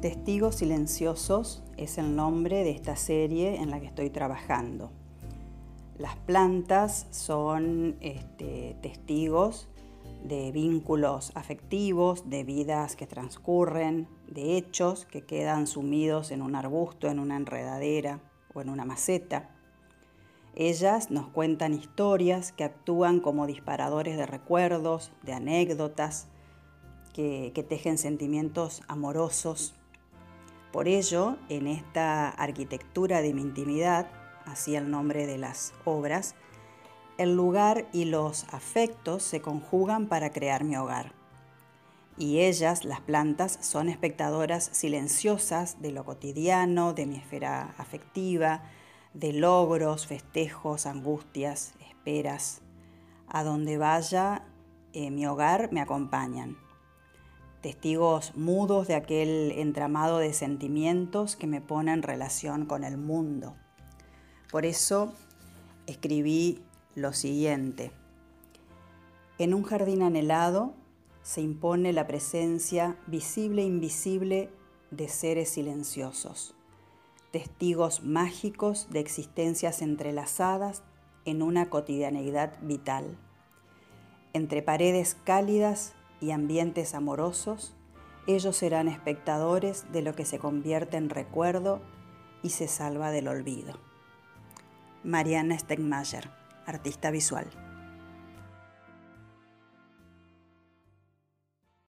Testigos Silenciosos es el nombre de esta serie en la que estoy trabajando. Las plantas son este, testigos de vínculos afectivos, de vidas que transcurren, de hechos que quedan sumidos en un arbusto, en una enredadera o en una maceta. Ellas nos cuentan historias que actúan como disparadores de recuerdos, de anécdotas, que, que tejen sentimientos amorosos por ello, en esta arquitectura de mi intimidad, así el nombre de las obras, el lugar y los afectos se conjugan para crear mi hogar. Y ellas, las plantas, son espectadoras silenciosas de lo cotidiano, de mi esfera afectiva, de logros, festejos, angustias, esperas. A donde vaya, eh, mi hogar me acompañan testigos mudos de aquel entramado de sentimientos que me pone en relación con el mundo. Por eso escribí lo siguiente. En un jardín anhelado se impone la presencia visible e invisible de seres silenciosos, testigos mágicos de existencias entrelazadas en una cotidianeidad vital. Entre paredes cálidas y ambientes amorosos, ellos serán espectadores de lo que se convierte en recuerdo y se salva del olvido. Mariana Stegmayer, artista visual.